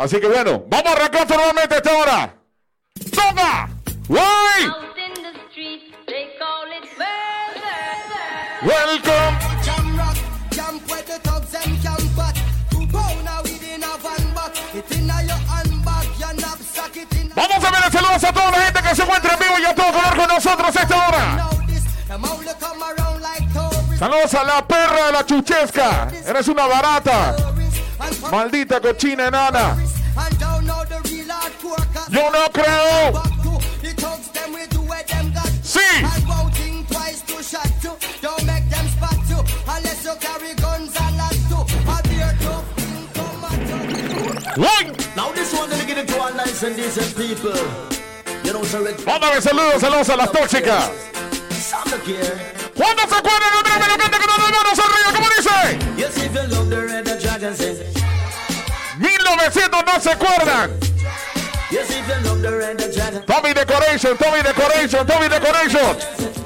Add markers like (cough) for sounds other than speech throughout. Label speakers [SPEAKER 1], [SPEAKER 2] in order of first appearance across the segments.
[SPEAKER 1] Así que bueno, vamos a arrancar nuevamente esta hora. ¡Toma! Welcome. Vamos a ver saludos a toda la gente que se encuentra en vivo y a todo color con nosotros esta hora. Saludos a la perra de la chuchesca. Eres una barata. Maldita cochina enana. Yo no creo. Sí.
[SPEAKER 2] One let
[SPEAKER 1] saludos, saludos a las tóxicas. ¿Cuándo se acuerdan de ¿Cómo dice?
[SPEAKER 2] Yes, if you love the red, the dragon says.
[SPEAKER 1] 1900 no se acuerdan. Tommy Decoration, Tommy Decoration, Tommy Decoration.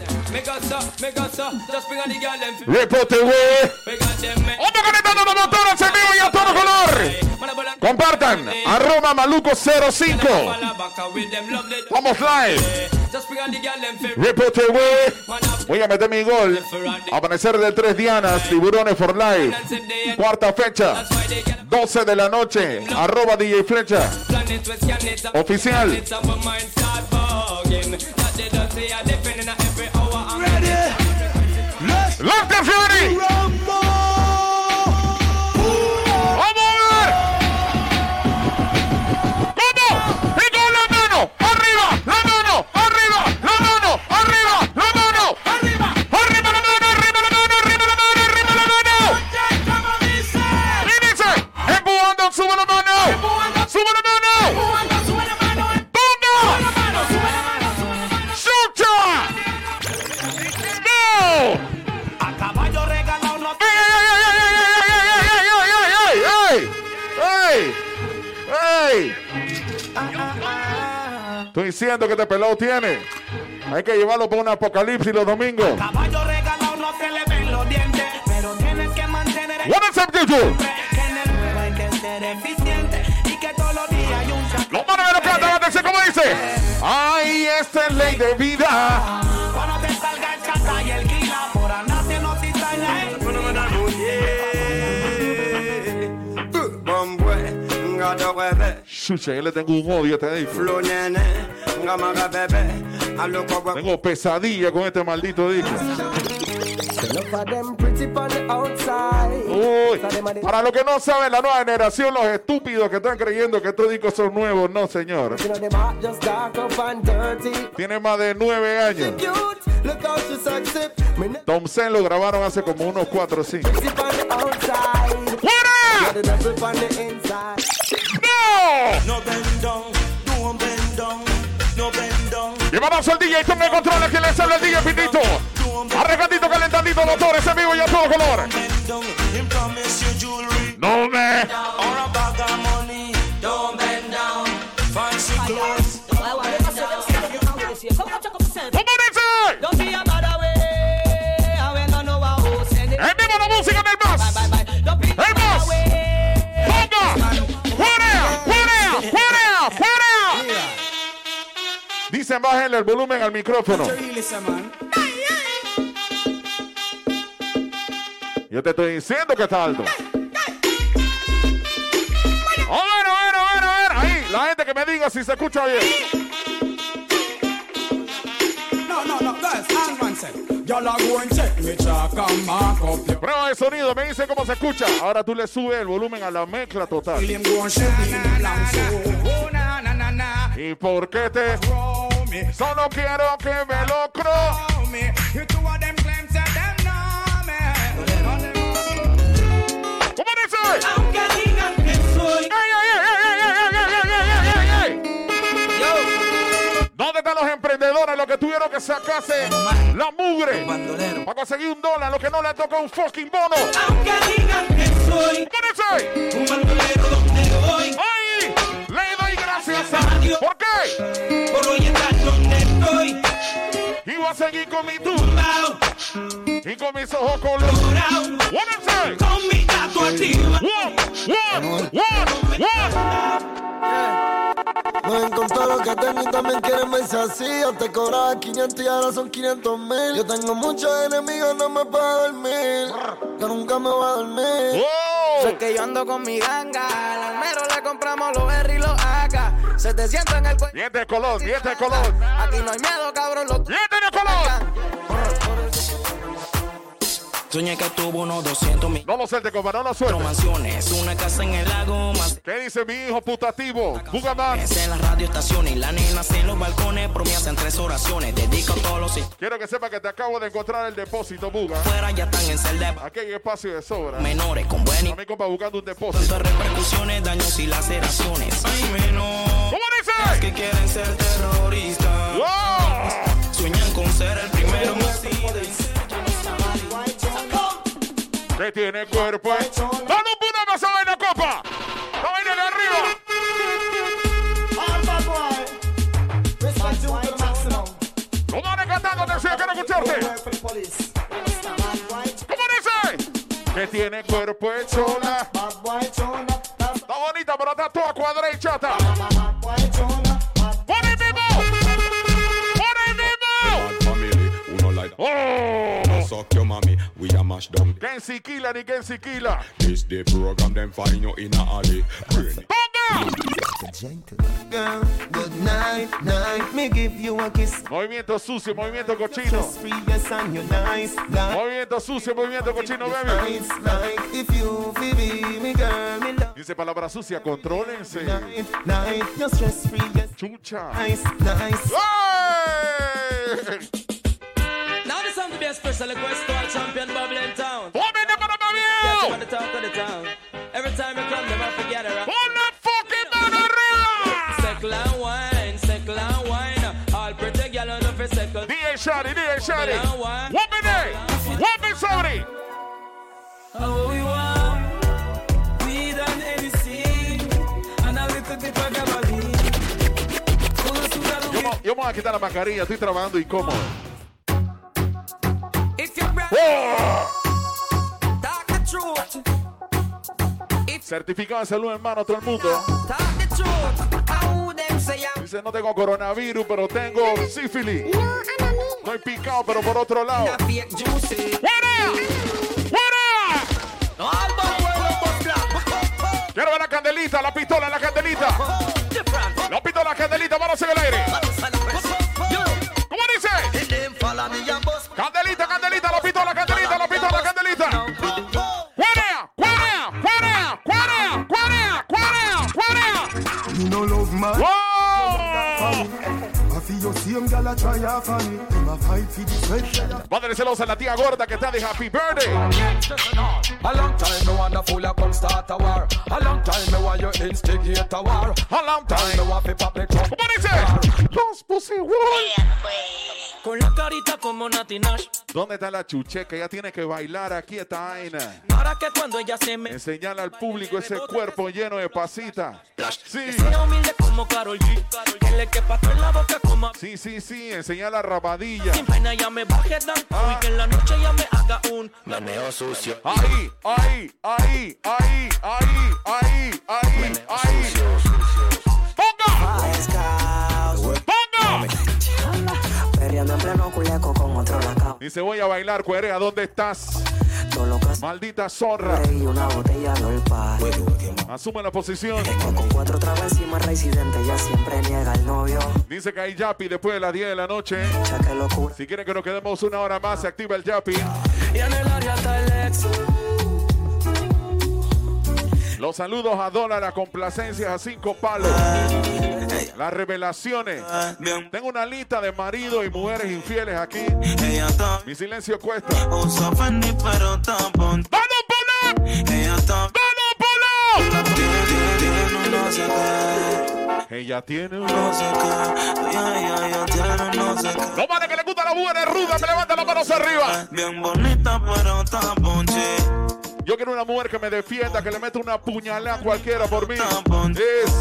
[SPEAKER 3] Le pote
[SPEAKER 1] Otro conectando los motores en vivo y a todo color. Compartan. Arroba
[SPEAKER 3] Maluco 05.
[SPEAKER 1] Vamos live.
[SPEAKER 3] Reporte
[SPEAKER 1] Voy a meter mi gol. Amanecer de tres dianas. Tiburones for life. Cuarta fecha. 12 de la noche. Arroba DJ Flecha. Oficial. Que este pelado tiene. Hay que llevarlo para un apocalipsis los domingos.
[SPEAKER 4] caballo regalado no se le ven los dientes, pero tienes que mantener el
[SPEAKER 1] What is up, YouTube?
[SPEAKER 4] que en el juego hay que ser eficiente y que todos los días hay un cha-
[SPEAKER 1] Los manos de la plata, atención, ¿cómo dice? ¡Ay, esta es ley de vida!
[SPEAKER 4] Cuando te salga el chata y el guila por andar haciendo cita en la
[SPEAKER 1] Chucha, yo le tengo un odio a este. Tengo pesadilla con este maldito disco. Uy, para los que no saben, la nueva generación, los estúpidos que están creyendo que estos discos son nuevos, no señor. Tiene más de nueve años. Tom Sen lo grabaron hace como unos cuatro o
[SPEAKER 5] cinco.
[SPEAKER 1] ¡Fuera! ¡No!
[SPEAKER 4] Y
[SPEAKER 1] vamos al DJ, tome controles que le habla el DJ Pitito. Arregatito, calentadito, los torres en vivo y a todo color. No me. Dicen bájenle el volumen al micrófono. Yo te estoy diciendo que está alto. A ver, a ver, a ver, a ver. Ahí, la gente que me diga si se escucha bien.
[SPEAKER 6] No, no, no,
[SPEAKER 1] Prueba de sonido, me dice cómo se escucha. Ahora tú le subes el volumen a la mezcla total. ¿Y por qué te?
[SPEAKER 6] Me,
[SPEAKER 1] Solo quiero que me lo cro.
[SPEAKER 6] roll me. You two of them claims that them know me.
[SPEAKER 1] ¿Cómo dice?
[SPEAKER 4] Aunque digan que soy
[SPEAKER 1] ¡Ey, ey, ey, ey, ey, ey, ey, ey, ey, ey, ey! ¿Dónde están los emprendedores? Los que tuvieron que sacarse la mugre para conseguir un dólar, los que no le tocó un fucking bono.
[SPEAKER 4] Aunque digan que soy
[SPEAKER 1] ¿Cómo dice?
[SPEAKER 4] un bandolero
[SPEAKER 1] a seguir con mi
[SPEAKER 4] tumbao,
[SPEAKER 1] y con mis ojos color.
[SPEAKER 4] dorado,
[SPEAKER 1] What is it?
[SPEAKER 4] con mi gato activa.
[SPEAKER 1] One, one, one, one.
[SPEAKER 2] Todo lo que tengo y también quieren verse así. Yo te cobraba 500 y ahora son 500 mil. Yo tengo muchos enemigos, no me puedo dormir. Yo nunca me voy a dormir.
[SPEAKER 1] ¡Oh!
[SPEAKER 7] Sé que yo ando con mi ganga. Al almero le compramos los berry y los AK. 700 en el cuello.
[SPEAKER 1] Diente de color, diente de color.
[SPEAKER 7] Aquí no hay miedo, cabrón. Los
[SPEAKER 1] Diente de color.
[SPEAKER 7] Soñé que tuvo unos 200 mil
[SPEAKER 1] No lo suelte, compa, no lo suelte.
[SPEAKER 7] mansiones. Una casa en el lago. Más
[SPEAKER 1] ¿Qué dice mi hijo putativo? Bugaman.
[SPEAKER 7] en las radioestaciones. Y la nena en los balcones. Hacen tres oraciones. Dedico todos los.
[SPEAKER 1] Quiero que sepa que te acabo de encontrar el depósito, Buga.
[SPEAKER 7] Fuera ya están en celda.
[SPEAKER 1] Aquí hay espacio de sobra.
[SPEAKER 7] Menores con buen y
[SPEAKER 1] A mi compa buscando un depósito.
[SPEAKER 7] tantas repercusiones, daños y laceraciones. Hay menos
[SPEAKER 1] ¿Cómo
[SPEAKER 7] que
[SPEAKER 1] dice?
[SPEAKER 7] quieren ser terroristas.
[SPEAKER 1] ¡Oh!
[SPEAKER 7] Sueñan con ser el primero en
[SPEAKER 1] Que tiene cuerpo. ¡Dale un puto más a vaina, copa! ¡La vaina de arriba! ¿Cómo van cantando? Atención, quiero escucharte. ¿Cómo dice? Que tiene cuerpo de chola. Está bonita, pero está toda cuadrada y chata.
[SPEAKER 8] We a mash down.
[SPEAKER 1] Gensi Kila ni Gensi Kila.
[SPEAKER 8] This the program, them find you in a alley. Brain it.
[SPEAKER 1] ¡Ponga!
[SPEAKER 9] Girl, good night, night. Me give you a kiss.
[SPEAKER 1] Movimiento sucio, movimiento cochino.
[SPEAKER 9] Just free, yes, and you're nice. Like,
[SPEAKER 1] Movimiento sucio, movimiento cochino, baby.
[SPEAKER 9] nice, like if you be me, girl, me love.
[SPEAKER 1] Dice palabra sucia, contrólense.
[SPEAKER 9] Night, night, you're stress free, yes,
[SPEAKER 1] Chucha.
[SPEAKER 9] nice, nice.
[SPEAKER 1] ¡Ay!
[SPEAKER 3] Special request to our champion Bubble in town.
[SPEAKER 1] ¡Póngale para
[SPEAKER 3] Yeah,
[SPEAKER 1] Mabiel!
[SPEAKER 3] from the top of the town. Every time you come, never forget her.
[SPEAKER 1] ¡Pon la fucking mano arriba!
[SPEAKER 3] Circle and wine, circle and wine. All pretty girl on the circle.
[SPEAKER 1] DJ Shadi, DJ Shadi. One minute. One minute, somebody.
[SPEAKER 3] How we want, we done anything, and a little bit of gabardine.
[SPEAKER 1] Yo, me- yo me voy a quitar la mascarilla, Certificado de salud, hermano, todo el mundo. Dice, no tengo coronavirus, pero tengo sífilis. Estoy picado, pero por otro lado. Quiero ver la candelita, la pistola, la candelita. La pistola, la candelita, manos en el aire. Candelita, la pistola, candelita, la pistola, candelita. ¡Cuarea! ¡Cuarea! ¡Cuarea! ¡Cuarea! ¡Cuarea! ¡Cuarea! ¡Cuarea!
[SPEAKER 9] You know love man.
[SPEAKER 1] ¡Wow!
[SPEAKER 9] I feel your same girl a try off on me. Them a fight for the sweat.
[SPEAKER 1] Mándale celos a la tía gorda que está de Happy Birthday.
[SPEAKER 4] A long time me wanna fool a come start a war. A long time me want you instigate a war.
[SPEAKER 1] A long
[SPEAKER 4] Time me want fi pop the trunk.
[SPEAKER 1] ¿Cómo dice? Los Pussy Wolf.
[SPEAKER 3] Con la carita como Nati Nash.
[SPEAKER 1] ¿Dónde está la chucheca? Ella tiene que bailar aquí esta vaina.
[SPEAKER 3] Para que cuando ella se me
[SPEAKER 1] Enseñarle al público ese cuerpo lleno de pasita. Sí.
[SPEAKER 3] sea humilde como Karol G. Que le quepa en la boca como
[SPEAKER 1] Sí, sí, sí. Enseñar la rabadilla.
[SPEAKER 3] Sin pena ya me baje dan Y que en la noche ya me haga un meneo sucio.
[SPEAKER 1] Ahí, ahí, ahí, ahí, ahí, ahí, ahí, ahí. ¡Ponga!
[SPEAKER 7] En pleno culeco con otro lacao.
[SPEAKER 1] Dice, voy a bailar, cuerea, ¿dónde estás? Maldita zorra.
[SPEAKER 7] y una botella de.
[SPEAKER 1] Asume la posición.
[SPEAKER 7] Con cuatro encima residente, ella siempre niega al novio.
[SPEAKER 1] Dice que hay Yapi después de las 10 de la noche.
[SPEAKER 7] Ya.
[SPEAKER 1] Si quieren que nos quedemos una hora más, se activa el Yapi.
[SPEAKER 3] Y en el área está el ex.
[SPEAKER 1] Los saludos a Dólar, a complacencias a cinco palos. Las revelaciones. Tengo una lista de maridos y mujeres infieles aquí.
[SPEAKER 9] Está
[SPEAKER 1] Mi silencio cuesta. ¡Vamos, Polo!
[SPEAKER 9] Ella está tiene, un no sé qué,
[SPEAKER 1] Ella tiene un...
[SPEAKER 9] no
[SPEAKER 1] vale que le gusta la mujer ruda, me levanta la mano hacia arriba.
[SPEAKER 9] Bien bonita pero tampón, che.
[SPEAKER 1] Yo quiero una mujer que me defienda, que le meta una puñalada a cualquiera por mí. Es...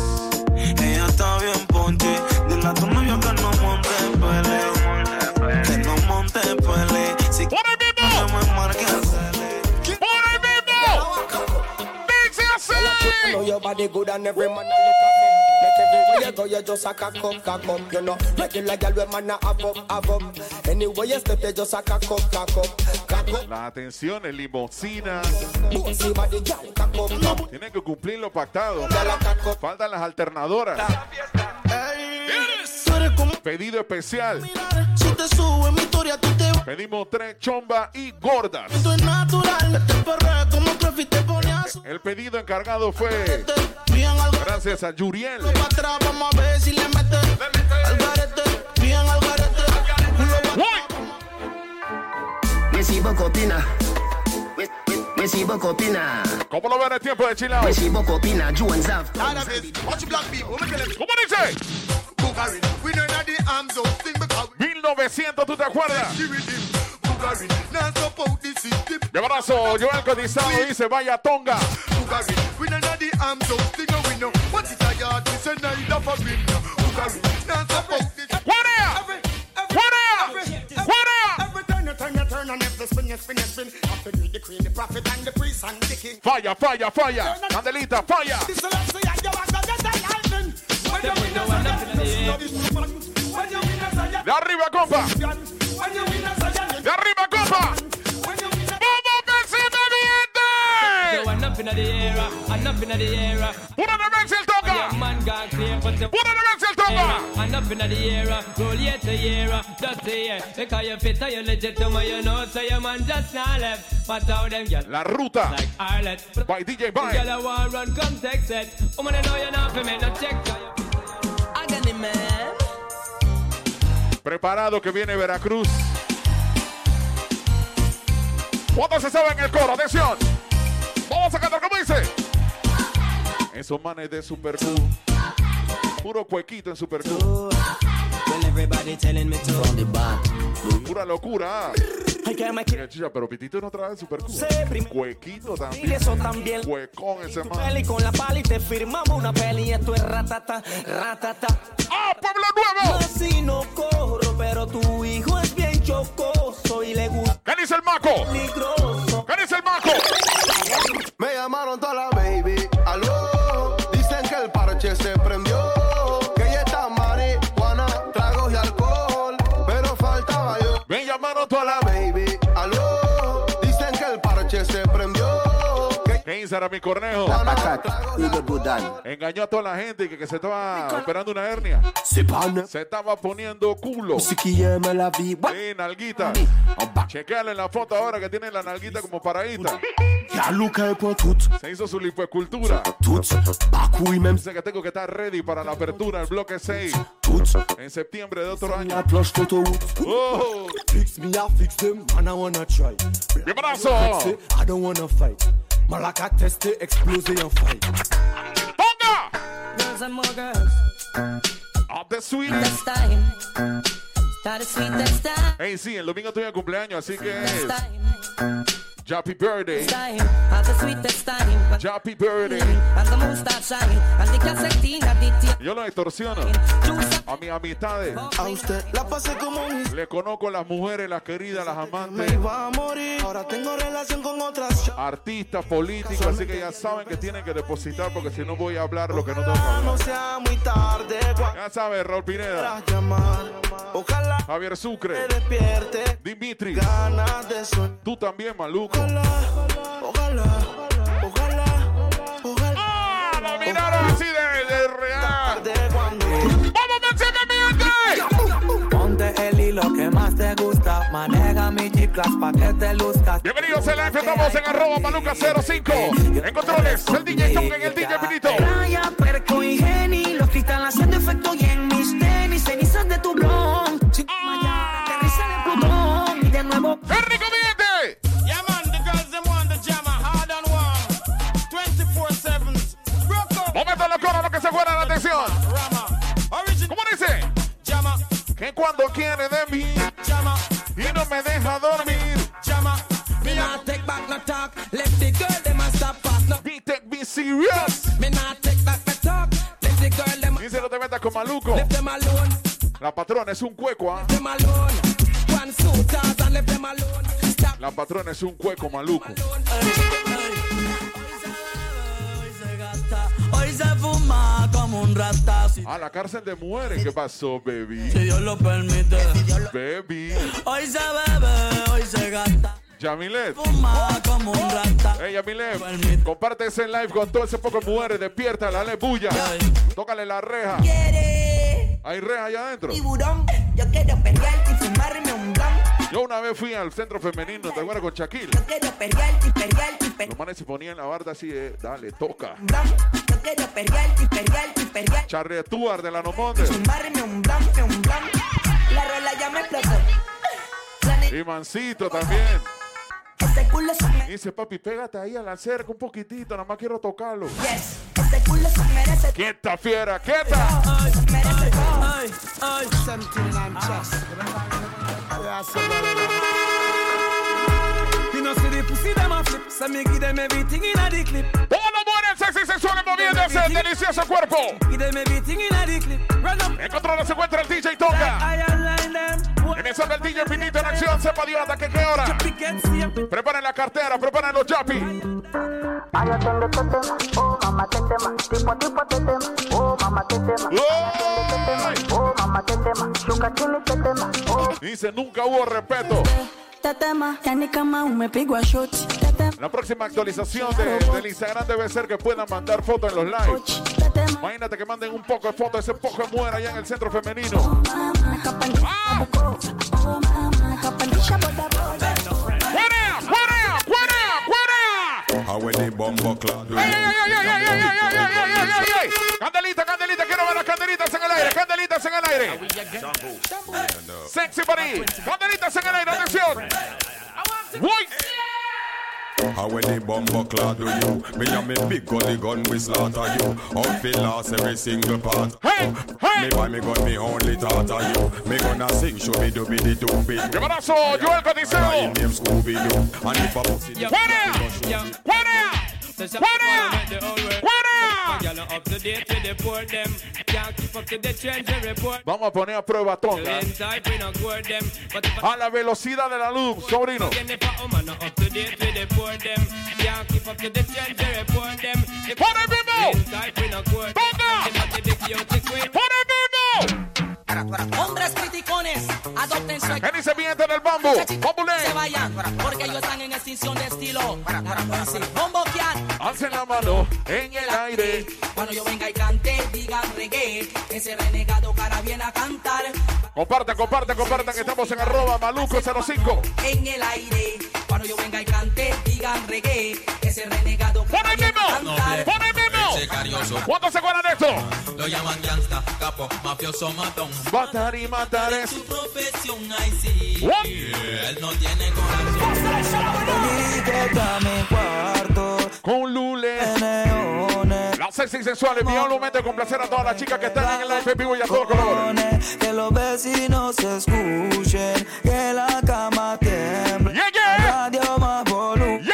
[SPEAKER 9] Ella está bien ponche. Dile a tu novio que no monte pele. Que no monte pele. Si
[SPEAKER 1] ¡Por el
[SPEAKER 9] que
[SPEAKER 1] mismo!
[SPEAKER 9] me marque hacerle.
[SPEAKER 1] ¡Por el mismo! ¡Dice así!
[SPEAKER 4] Know your body good and every man a look at them. Make everywhere
[SPEAKER 7] you go, you just a cock up, cock up. You know, regular girl with man a have up, have up. Anyway you step, you just a cock up, cock up, cock up.
[SPEAKER 1] La atención es limosina. Tienen que cumplir lo pactado. Faltan las alternadoras. Pedido especial.
[SPEAKER 7] Si te subo en mi historia, tú te vas.
[SPEAKER 1] Pedimos tres chomba y gordas.
[SPEAKER 7] Esto es natural. Te perrea como Cruyff y te ponías.
[SPEAKER 1] El pedido encargado fue
[SPEAKER 7] garete,
[SPEAKER 1] gracias a Yuriel.
[SPEAKER 7] vamos a ver si le mete. Al garete, bien al.
[SPEAKER 1] ¿Cómo lo ven el tiempo de Chilao?
[SPEAKER 10] Messi Bocopina. Juan Zav.
[SPEAKER 1] ¿Cómo dice? 1900, ¿tú te acuerdas? Mi abrazo, Joel Cotizado dice, vaya tonga. ¡Guarea! ¡Guarea! ¡Guarea! Falla, falla, falla. Candelita, falla. De arriba, compa. De arriba, compa. ¡Vamos, vecino
[SPEAKER 3] So I'm up in the air, I'm up in the air.
[SPEAKER 1] ¡Una de Benzi el toca!
[SPEAKER 3] Man got the
[SPEAKER 1] ¡Una de Benzi el toca!
[SPEAKER 3] I'm up in the air, roll year to year, just a year. Because you fit, you legit to me, you know, so your man just not left. But how them get
[SPEAKER 1] La ruta
[SPEAKER 3] like Arlet.
[SPEAKER 1] by DJ
[SPEAKER 3] Girl, I want run, come text it. Woman, I know you're not for me, no check. I got it, man.
[SPEAKER 1] Preparado que viene Veracruz. ¿Cuántos se saben el coro? Atención. Vamos a cantar como dice. Esos manes de Super Q. Puro cuequito en Super Q.
[SPEAKER 7] Everybody telling me to.
[SPEAKER 10] From the back.
[SPEAKER 1] Pura locura. Mira, chicha, pero Pitito no trae Super Q. Cuequito
[SPEAKER 7] Y
[SPEAKER 1] también.
[SPEAKER 7] eso también.
[SPEAKER 1] Cuecón ese
[SPEAKER 7] Tu
[SPEAKER 1] man.
[SPEAKER 7] peli con la pala y te firmamos una peli y esto es ratata, ratata.
[SPEAKER 1] ¡Ah, Pueblo Nuevo!
[SPEAKER 7] Así no corro, pero tu hijo es bien chocoso y le gusta
[SPEAKER 1] ¿Qué dice el maco?
[SPEAKER 7] peligroso.
[SPEAKER 1] ¿Qué dice el maco?
[SPEAKER 11] Me llamaron toda la baby,
[SPEAKER 1] Me llamaron toda la...
[SPEAKER 11] Baby, aló. Dicen que el parche se prendió.
[SPEAKER 1] ¿Qué ahora mi cornejo? Engañó a toda la gente que, que se estaba operando una hernia. Se estaba poniendo culo.
[SPEAKER 7] Ce qui aime la?
[SPEAKER 1] Sí, nalguita. Chequeale la foto ahora que tiene la nalguita como paradita.
[SPEAKER 7] Y'a Luca pour tout.
[SPEAKER 1] Se hizo su lipoescultura.
[SPEAKER 7] Même.
[SPEAKER 1] Dice que tengo que estar ready para la apertura del bloque 6
[SPEAKER 7] Tout.
[SPEAKER 1] en septiembre de otro año. ¡Oh!
[SPEAKER 7] Fix me, I fix them. Man, I wanna try.
[SPEAKER 1] ¡Mi abrazo!
[SPEAKER 7] I don't wanna fight. Malaka teste, explose and fight.
[SPEAKER 1] ¡Ponga!
[SPEAKER 12] Girls and more girls.
[SPEAKER 1] Up the sweet.
[SPEAKER 12] This time. That is sweet this time.
[SPEAKER 1] Hey, sí, el domingo tuve cumpleaños, así que es. Happy Birthday.
[SPEAKER 12] Time. Have the sweetest time.
[SPEAKER 1] Happy Birthday.
[SPEAKER 12] And the moon starts shining. And the the.
[SPEAKER 1] Yo lo extorsiono a mis amistades.
[SPEAKER 7] A usted la pasé como mis.
[SPEAKER 1] Le conozco a las mujeres, las queridas, las
[SPEAKER 7] Me
[SPEAKER 1] amantes,
[SPEAKER 7] iba a morir. Ahora tengo relación con otras.
[SPEAKER 1] artistas, políticos, así que ya saben que tienen que depositar porque si no voy a hablar lo que no tengo
[SPEAKER 7] no sea muy tarde
[SPEAKER 1] Ya sabes, Raúl Pineda.
[SPEAKER 7] Ojalá
[SPEAKER 1] Javier Sucre. Dimitri,
[SPEAKER 7] Ganas de
[SPEAKER 1] tú también, maluco.
[SPEAKER 7] Ojalá, ojalá, ojalá, ojalá.
[SPEAKER 1] ¡Ah! La miraron así de, de real. ¡Vamos, mensaje, mi gente!
[SPEAKER 7] ponte el hilo que más te gusta. Maneja mi G-Class pa' que te luzcas.
[SPEAKER 1] Bienvenidos a la F, estamos en arroba maluca05. En controles, el DJ Tonga en el DJ Pinito. Quiere de mí y no me deja dormir.
[SPEAKER 13] jammer. Me not take back no talk. Let the girl them a stop pass. No,
[SPEAKER 1] Be take me serious.
[SPEAKER 13] me not take back no talk. Let the girl them
[SPEAKER 1] Dice no te metas con maluco.
[SPEAKER 13] left them alone.
[SPEAKER 1] La patrona es un cueco, ¿ah?
[SPEAKER 13] Them alone. One suiters and left them alone. Stop
[SPEAKER 1] La patrona es un cueco maluco.
[SPEAKER 14] Se fuma como un
[SPEAKER 3] un rata. Si,
[SPEAKER 1] A la cárcel de mujeres. ¿Qué pasó, baby?
[SPEAKER 3] si Dios lo permite.
[SPEAKER 1] Baby.
[SPEAKER 3] Hoy se bebe, hoy se gasta.
[SPEAKER 1] Yamilet.
[SPEAKER 3] Fuma como un rata.
[SPEAKER 1] Hey, Yamilet. Comparte ese live con todo ese poco de mujeres. Despierta, dale bulla. Tócale la reja.
[SPEAKER 15] Quiere
[SPEAKER 1] Hay reja allá adentro.
[SPEAKER 15] tiburón, yo quiero perrear y fumarme.
[SPEAKER 1] Yo una vez fui al centro femenino, ¿te acuerdas con Shaquille?
[SPEAKER 15] Yo quiero perrear perrear perrear.
[SPEAKER 1] Los manes se ponían la barda así, eh, dale, toca.
[SPEAKER 15] Yo quiero perrear perrear perrear.
[SPEAKER 1] Stuart de la Nomonde.
[SPEAKER 15] Un un. La rola ya me explotó.
[SPEAKER 1] Y Mancito también.
[SPEAKER 15] Ese culo se me...
[SPEAKER 1] Dice, papi, pégate ahí a la cerca un poquitito, nada más quiero tocarlo.
[SPEAKER 15] Yes. Ese culo se merece
[SPEAKER 1] ¡Quieta, fiera, quieta!
[SPEAKER 15] merece todo.
[SPEAKER 3] Ay, ay. You know, see the pussy them a flip. So me give them everything in a the clip.
[SPEAKER 1] Todos los buenos sexy sensuales moviéndose, delicioso cuerpo.
[SPEAKER 3] Give them everything in a the clip. Run up.
[SPEAKER 1] En control se encuentra el DJ
[SPEAKER 3] them.
[SPEAKER 1] En eso el DJ Finito en acción, sepa Dios hasta que qué hora. Preparen la cartera, preparen los
[SPEAKER 16] este tema, oh tipo tipo oh mamá te tema, chuca chini te tema, oh
[SPEAKER 1] Dice, nunca hubo respeto.
[SPEAKER 12] Shoti. Tetema,
[SPEAKER 1] La próxima actualización de- del Instagram debe ser que puedan mandar fotos en los lives. Imagínate que manden un poco de fotos ese poco de mujer allá en el centro femenino. ¡Fuera!
[SPEAKER 8] How when the bombo clap do
[SPEAKER 1] Candelita, candelita, quiero ver las candelitas en el aire, candelitas en el aire. Sexy body, candelitas en el aire, atención. Voy.
[SPEAKER 8] How when the bumbo clad do you? Me and me big gully gun we slaughter you. Outfit last every single part.
[SPEAKER 1] Hey, hey.
[SPEAKER 8] Me buy me gun me only thought you. Me gonna sing show me do be the two bit.
[SPEAKER 1] ¡Qué brazo, Joel Codiceo!
[SPEAKER 8] My name Scooby Doo. And if I pussy
[SPEAKER 1] Vamos a poner a prueba
[SPEAKER 3] tonta.
[SPEAKER 1] A la velocidad de la luz, sobrino.
[SPEAKER 17] Hombres criticones, adopten su
[SPEAKER 1] ¿Qué dice en el
[SPEAKER 17] se vayan, porque ellos están en extinción de estilo. Bombo Cat,
[SPEAKER 1] Alcen la mano en el aire.
[SPEAKER 17] cuando yo venga y cante, digan reggae. Ese renegado cara viene a cantar.
[SPEAKER 1] Compartan, compartan, compartan que estamos en arroba maluco05.
[SPEAKER 17] En el aire, cuando yo venga y cante, digan reggae. Ese renegado
[SPEAKER 1] ¡Pon
[SPEAKER 17] cara viene a cantar.
[SPEAKER 1] ¡Pon el! ¿Cuántos se acuerdan de esto?
[SPEAKER 18] Lo llaman gangsta, capo, mafioso, matón.
[SPEAKER 1] Matar y matar es.
[SPEAKER 18] Su profesión, ahí sí.
[SPEAKER 1] What?
[SPEAKER 18] Él no tiene corazón.
[SPEAKER 1] Con Lule. Las sexy sensuales, mi momento de complacer a todas las chicas que están en el live vivo y a todos colores.
[SPEAKER 3] Que los vecinos escuchen, que la cama tiemble.
[SPEAKER 1] Yeah, yeah.
[SPEAKER 3] Radio más volumen.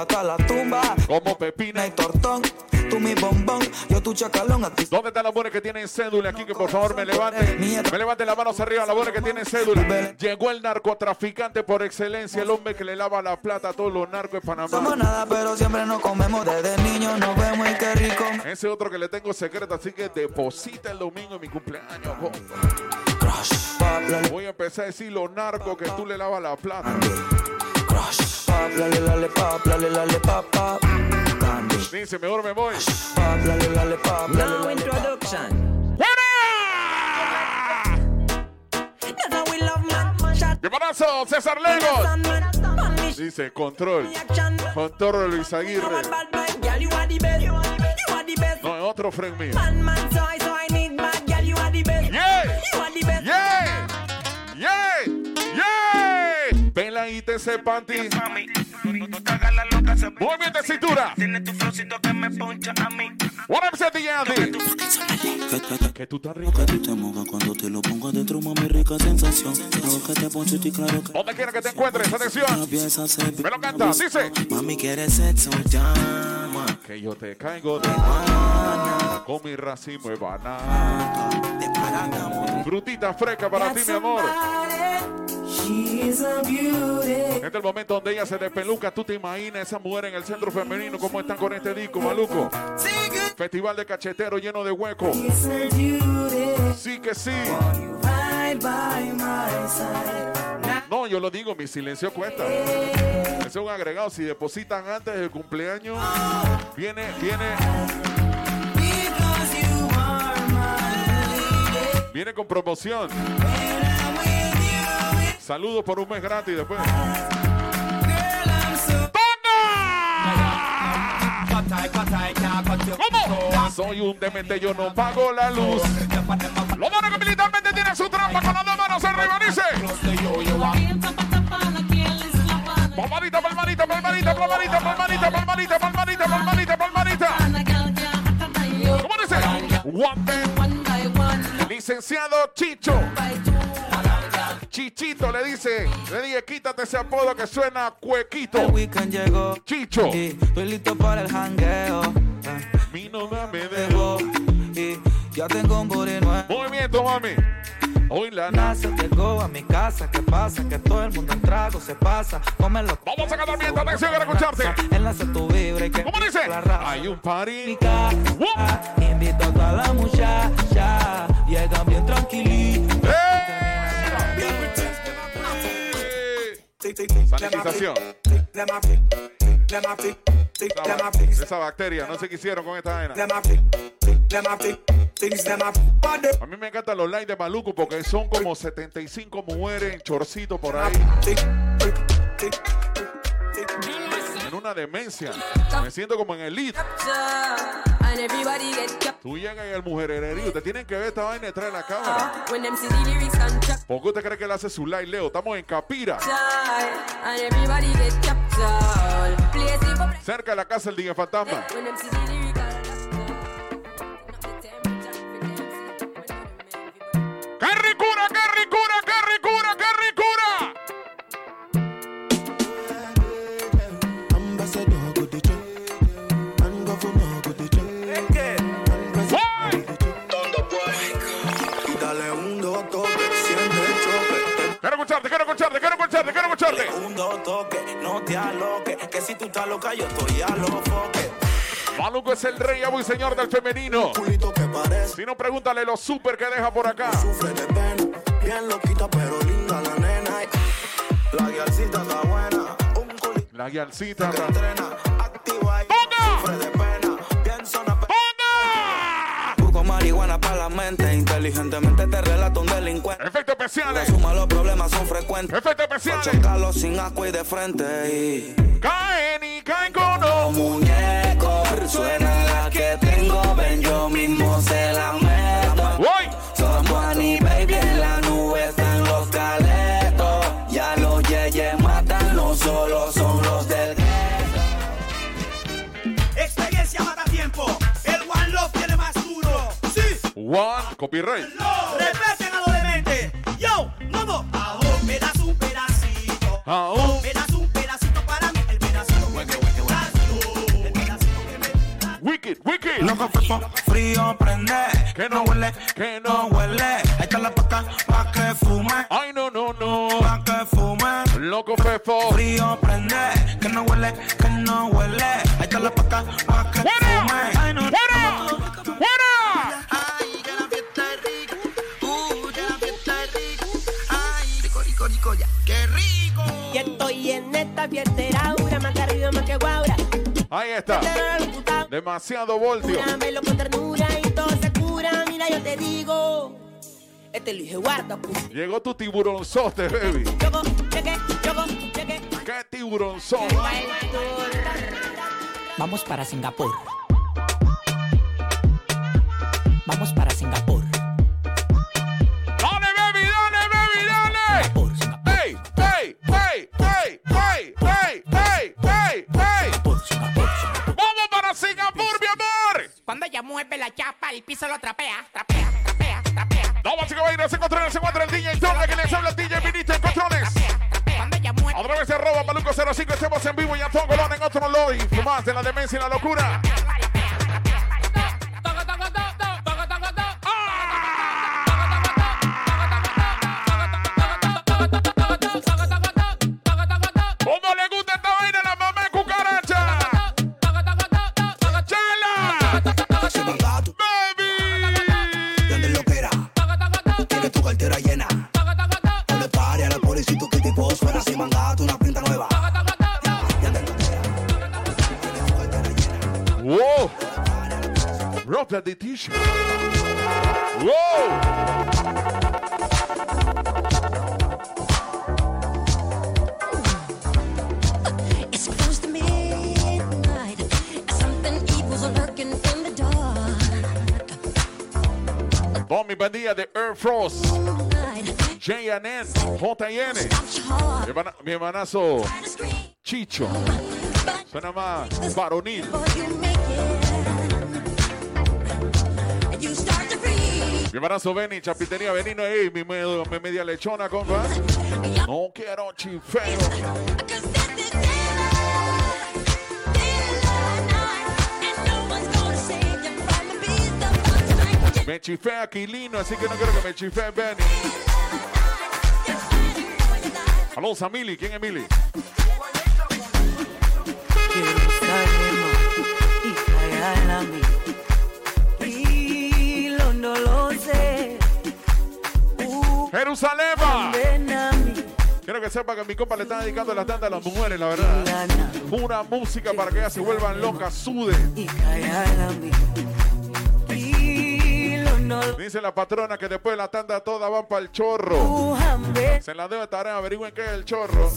[SPEAKER 3] Hasta la tumba.
[SPEAKER 1] Como Pepina.
[SPEAKER 3] y tortón, tú mi bombón, yo tu chacalón a ti.
[SPEAKER 1] ¿Dónde están las buenas que tienen cédula aquí? Que por favor me levanten. Me levanten las manos arriba, las buenas que tienen cédula. Llegó el narcotraficante por excelencia, el hombre que le lava la plata a todos los narcos de
[SPEAKER 3] Somos
[SPEAKER 1] Panamá.
[SPEAKER 3] nada, pero siempre nos comemos desde niños, nos vemos y qué rico.
[SPEAKER 1] Ese otro que le tengo secreto, así que deposita el domingo en mi cumpleaños. Voy a empezar a decir los narcos que tú le lavas la plata
[SPEAKER 3] pap.
[SPEAKER 1] Dice, mejor me voy.
[SPEAKER 3] Pap, lale, lale,
[SPEAKER 12] Now introduction.
[SPEAKER 1] ¡Qué panazo, César
[SPEAKER 12] Lagos!
[SPEAKER 1] Dice, control. Control Luis Aguirre. No, otro friend mío. Ese panty. Movimiento de cintura. What up, Seti Yandy? Que tú estás rico.
[SPEAKER 18] Que tú te mojas cuando te lo pongo adentro, mami, rica sensación. Creo que te poncho y claro que
[SPEAKER 1] Donde quiera que te encuentres, atención.
[SPEAKER 18] a
[SPEAKER 1] Me lo canta, dice.
[SPEAKER 18] Mami, quieres sexo, llama.
[SPEAKER 1] Que yo te caigo de con mi racimo de banana. Frutita fresca para ti, mi amor. Este es el momento donde ella se despeluca. Tú te imaginas esa mujer en el centro femenino cómo están con este disco, maluco. Festival de cachetero lleno de
[SPEAKER 19] duty.
[SPEAKER 1] Sí que sí. No, yo lo digo, mi silencio cuesta. Es un agregado. Si depositan antes del cumpleaños, viene, viene, viene con promoción. Saludos por un mes gratis después. ¿Cómo? Soy un demente, yo no pago la luz. Lo bueno que militarmente tiene su trampa con las dos manos arriba, dice. Palmadita, palmadita, palmadita, palmadita, palmadita, palmadita, palmadita, palmadita, palmadita. ¿Cómo dice? Licenciado Chicho. Chichito le dice, le dije, quítate ese apodo que suena cuequito.
[SPEAKER 20] El weekend llegó.
[SPEAKER 1] Chicho.
[SPEAKER 20] Y estoy listo para el jangueo. Eh,
[SPEAKER 1] Mi novia me dejó.
[SPEAKER 20] Y ya tengo un booty nuevo.
[SPEAKER 1] Movimiento, mami. Hoy la na-
[SPEAKER 20] NASA llegó a mi casa. ¿Qué pasa? Que todo el mundo en trago se pasa. Cómelo.
[SPEAKER 1] Vamos a cantar bien, atención, quiero escucharte.
[SPEAKER 20] Enlace tu vibra y que
[SPEAKER 1] ¿Cómo dice? Hay un party.
[SPEAKER 20] Invito a toda la muchacha. Llegan bien tranquilitos.
[SPEAKER 1] Sanitización. Esa, esa bacteria, no sé qué hicieron con esta vaina. A mí me encantan los lives de Maluco porque son como 75 mujeres en chorcito por ahí. En una demencia. Me siento como en el lead. Tú llegas y el mujer mujererío. Ustedes tienen que ver esta vaina detrás de la cámara. ¿Por qué usted cree que le hace su live, Leo? Estamos en Capira. Cerca de la casa
[SPEAKER 21] el
[SPEAKER 20] Diga Fantasma. Te aloques. Que si tú estás loca, yo estoy a los foques.
[SPEAKER 1] Maluco es el rey, amo y señor del femenino. Si no, pregúntale los super que deja por acá.
[SPEAKER 21] Sufre de pena, bien loquita pero linda la nena. La guialcita está buena, un culito
[SPEAKER 1] La guialcita.
[SPEAKER 21] que entrena, activa y sufre de pena, bien zona
[SPEAKER 20] Busco marihuana para la mente. Inteligentemente te relato un delincuente.
[SPEAKER 1] Efectos especiales.
[SPEAKER 20] Suma los problemas son frecuentes.
[SPEAKER 1] Efectos especiales.
[SPEAKER 20] Chocarlos sin agua y de frente. Y...
[SPEAKER 1] Caen y caen con los
[SPEAKER 20] muñecos. Suena la que tengo, ven yo mismo se la meto. Somos Annie Baby en la nube están los caletos. Ya los yeyes matan, no solo son los del
[SPEAKER 4] Experiencia mata tiempo. El One Love tiene más duro. Sí.
[SPEAKER 1] One, copyright.
[SPEAKER 4] Respeten Aún. Me das un pedacito para mí. El pedacito que me das tú. El pedacito que me
[SPEAKER 1] Wicked, wicked.
[SPEAKER 20] Loco fefo, frío prende.
[SPEAKER 1] Que
[SPEAKER 20] no huele,
[SPEAKER 1] que
[SPEAKER 20] no huele. Está la paca pa' que fume.
[SPEAKER 1] Ay, no, no, no.
[SPEAKER 20] Pa' que fume.
[SPEAKER 1] Loco fefo.
[SPEAKER 20] Frío prende. Que no huele, que no huele. Está la paca pa' que fume.
[SPEAKER 15] Fiestera, aura, más que arriba, más que guaura.
[SPEAKER 1] Ahí está. Demasiado voltio.
[SPEAKER 15] Dámelo con ternura y todo se cura. Mira, yo te digo. Este lo dije, guarda, pues.
[SPEAKER 1] Llegó tu tiburonzote, baby.
[SPEAKER 15] Choco, cheque, choco, cheque.
[SPEAKER 1] ¿Qué tiburonzote?
[SPEAKER 17] Vamos para Singapur.
[SPEAKER 22] es la
[SPEAKER 1] locura.
[SPEAKER 23] Lurking in the dark.
[SPEAKER 1] Tommy Bandilla de Air Frost. JNN. JN. Mi, hermana- mi hermanazo Chicho. Suena más varonil. Mi hermanazo Benny, Chapitería Benino. Ey, mi, me- mi media lechona, compa. No quiero chifero. Me chifea Aquilino, así que no quiero que me chifee Benny. Aló, Samili. ¿Quién es Mili?
[SPEAKER 14] Mí.
[SPEAKER 1] Quiero que sepa que mi compa le está dedicando la tanda a las mujeres, la verdad. Pura música para que ellas se vuelvan locas,
[SPEAKER 14] lo
[SPEAKER 1] Dice la patrona que después de la tanda todas van para el chorro. Se la debe tarea, averigüen qué es el chorro.